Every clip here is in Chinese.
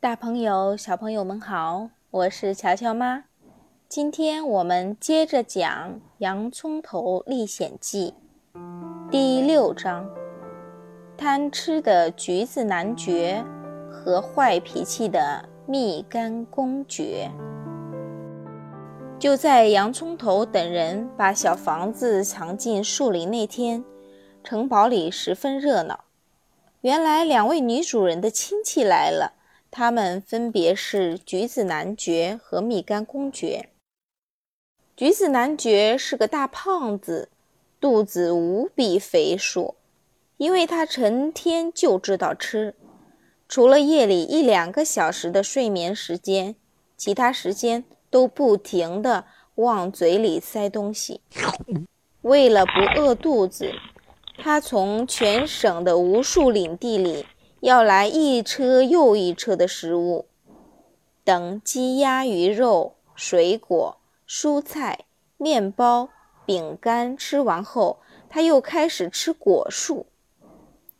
大朋友、小朋友们好，我是乔乔妈。今天我们接着讲《洋葱头历险记》第六章：贪吃的橘子男爵和坏脾气的蜜柑公爵。就在洋葱头等人把小房子藏进树林那天，城堡里十分热闹。原来两位女主人的亲戚来了。他们分别是橘子男爵和蜜柑公爵。橘子男爵是个大胖子，肚子无比肥硕，因为他成天就知道吃，除了夜里一两个小时的睡眠时间，其他时间都不停地往嘴里塞东西。为了不饿肚子，他从全省的无数领地里。要来一车又一车的食物，等鸡鸭鱼肉、水果、蔬菜、面包、饼干吃完后，他又开始吃果树。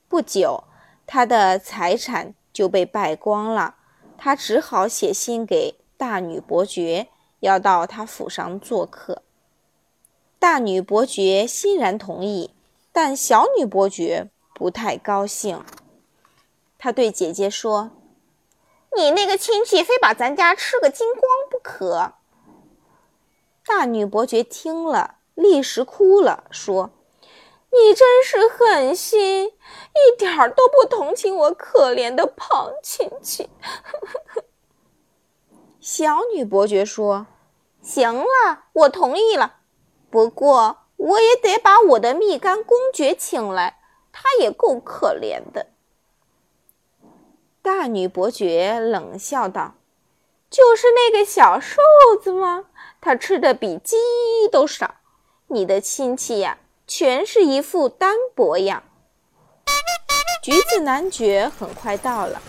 不久，他的财产就被败光了，他只好写信给大女伯爵，要到他府上做客。大女伯爵欣然同意，但小女伯爵不太高兴。他对姐姐说：“你那个亲戚非把咱家吃个精光不可。”大女伯爵听了，立时哭了，说：“你真是狠心，一点儿都不同情我可怜的胖亲戚。”小女伯爵说：“行了，我同意了，不过我也得把我的蜜柑公爵请来，他也够可怜的。”大女伯爵冷笑道：“就是那个小瘦子吗？他吃的比鸡都少。你的亲戚呀，全是一副单薄样。”橘子男爵很快到了，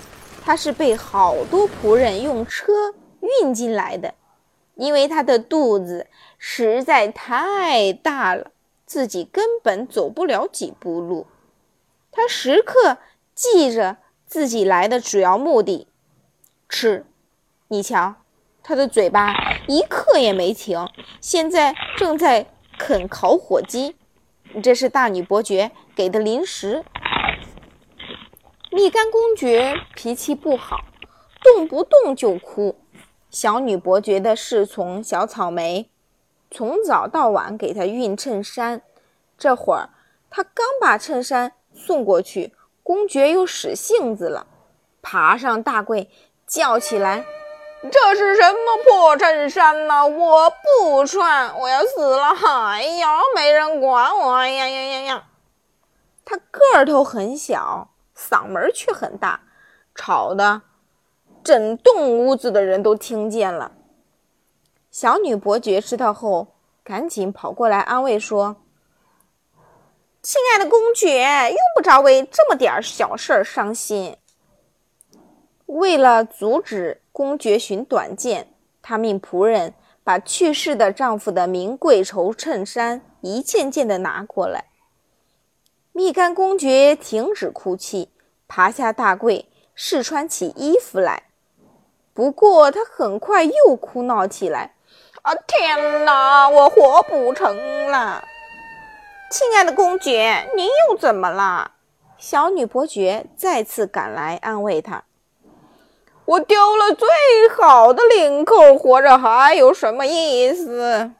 他是被好多仆人用车运进来的，因为他的肚子实在太大了，自己根本走不了几步路。他时刻记着。自己来的主要目的，吃。你瞧，他的嘴巴一刻也没停，现在正在啃烤火鸡。这是大女伯爵给的零食。蜜柑公爵脾气不好，动不动就哭。小女伯爵的侍从小草莓，从早到晚给他熨衬衫。这会儿，他刚把衬衫送过去。公爵又使性子了，爬上大柜，叫起来：“这是什么破衬衫呢？我不穿，我要死了！哎呀，没人管我！哎呀呀呀呀！”他个头很小，嗓门却很大，吵得整栋屋子的人都听见了。小女伯爵知道后，赶紧跑过来安慰说。亲爱的公爵，用不着为这么点小事儿伤心。为了阻止公爵寻短见，他命仆人把去世的丈夫的名贵绸衬衫一件件的拿过来。蜜柑公爵停止哭泣，爬下大柜，试穿起衣服来。不过他很快又哭闹起来：“啊，天哪，我活不成了！”亲爱的公爵，您又怎么了？小女伯爵再次赶来安慰他。我丢了最好的领扣，活着还有什么意思？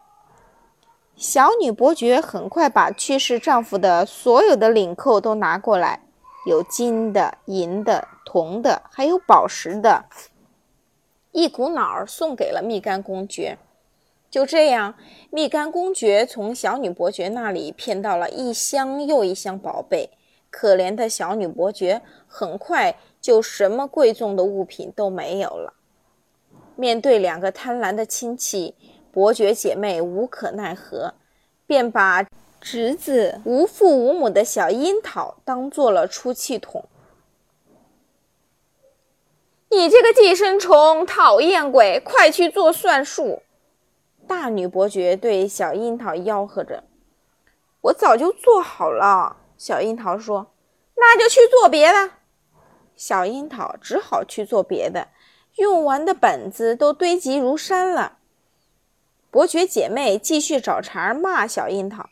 小女伯爵很快把去世丈夫的所有的领扣都拿过来，有金的、银的、铜的，还有宝石的，一股脑儿送给了蜜柑公爵。就这样，蜜柑公爵从小女伯爵那里骗到了一箱又一箱宝贝。可怜的小女伯爵很快就什么贵重的物品都没有了。面对两个贪婪的亲戚，伯爵姐妹无可奈何，便把侄子无父无母的小樱桃当做了出气筒。你这个寄生虫，讨厌鬼，快去做算术！大女伯爵对小樱桃吆喝着：“我早就做好了。”小樱桃说：“那就去做别的。”小樱桃只好去做别的，用完的本子都堆积如山了。伯爵姐妹继续找茬骂小樱桃：“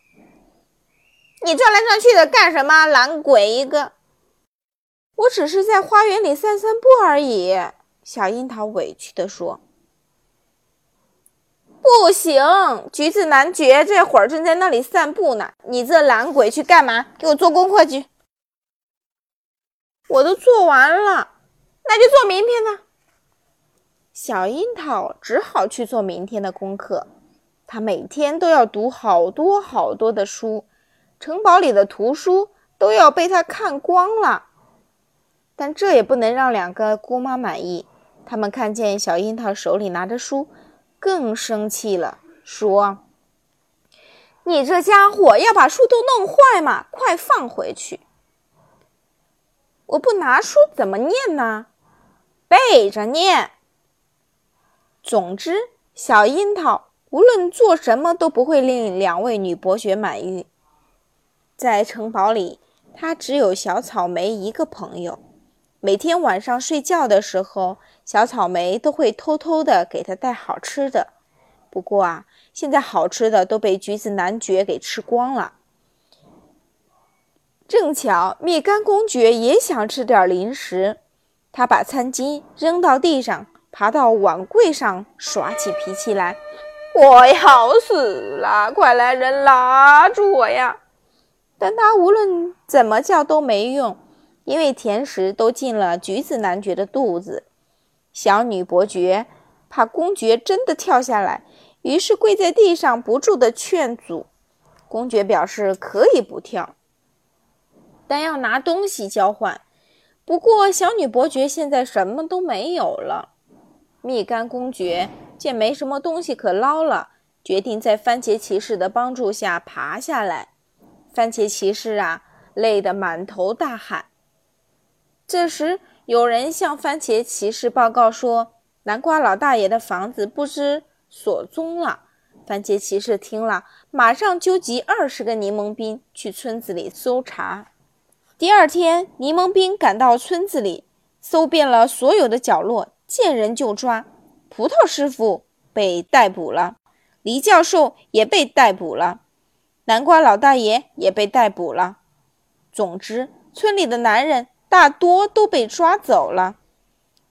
你转来转去的干什么？懒鬼一个！”我只是在花园里散散步而已。”小樱桃委屈地说。“不行，橘子男爵这会儿正在那里散步呢。你这懒鬼去干嘛？给我做功课去。”“我都做完了，那就做明天的。”小樱桃只好去做明天的功课。他每天都要读好多好多的书，城堡里的图书都要被他看光了。但这也不能让两个姑妈满意。他们看见小樱桃手里拿着书，更生气了，说：“你这家伙要把书都弄坏吗？快放回去！我不拿书怎么念呢？背着念。总之，小樱桃无论做什么都不会令两位女伯爵满意。在城堡里，她只有小草莓一个朋友。”每天晚上睡觉的时候，小草莓都会偷偷的给他带好吃的。不过啊，现在好吃的都被橘子男爵给吃光了。正巧蜜柑公爵也想吃点零食，他把餐巾扔到地上，爬到碗柜上耍起脾气来：“我要死了！快来人拉住我呀！”但他无论怎么叫都没用。因为甜食都进了橘子男爵的肚子，小女伯爵怕公爵真的跳下来，于是跪在地上不住地劝阻。公爵表示可以不跳，但要拿东西交换。不过小女伯爵现在什么都没有了。蜜柑公爵见没什么东西可捞了，决定在番茄骑士的帮助下爬下来。番茄骑士啊，累得满头大汗。这时，有人向番茄骑士报告说：“南瓜老大爷的房子不知所踪了。”番茄骑士听了，马上纠集二十个柠檬兵去村子里搜查。第二天，柠檬兵赶到村子里，搜遍了所有的角落，见人就抓。葡萄师傅被逮捕了，黎教授也被逮捕了，南瓜老大爷也被逮捕了。总之，村里的男人。大多都被抓走了，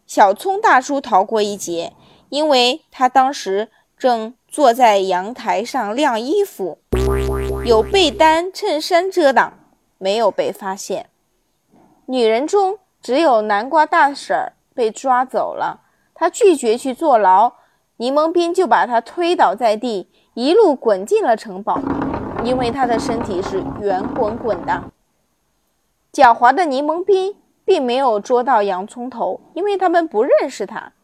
小葱大叔逃过一劫，因为他当时正坐在阳台上晾衣服，有被单、衬衫遮挡，没有被发现。女人中只有南瓜大婶儿被抓走了，她拒绝去坐牢，柠檬兵就把她推倒在地，一路滚进了城堡，因为她的身体是圆滚滚的。狡猾的柠檬兵并没有捉到洋葱头，因为他们不认识他。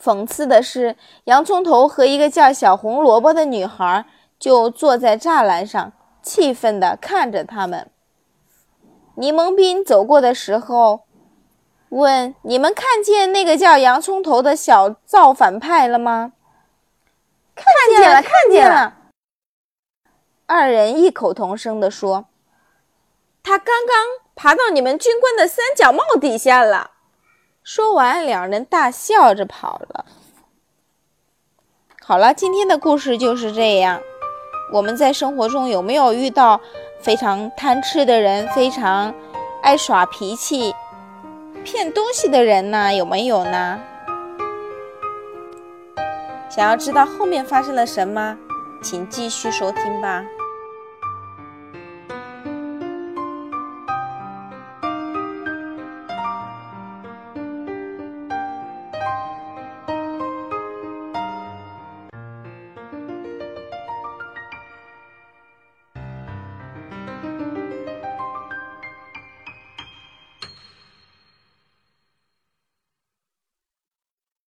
讽刺的是，洋葱头和一个叫小红萝卜的女孩就坐在栅栏上，气愤地看着他们。柠檬兵走过的时候，问：“你们看见那个叫洋葱头的小造反派了吗？”“看见了，看见了。”二人异口同声地说。他刚刚爬到你们军官的三角帽底下了。说完，两人大笑着跑了。好了，今天的故事就是这样。我们在生活中有没有遇到非常贪吃的人，非常爱耍脾气、骗东西的人呢？有没有呢？想要知道后面发生了什么，请继续收听吧。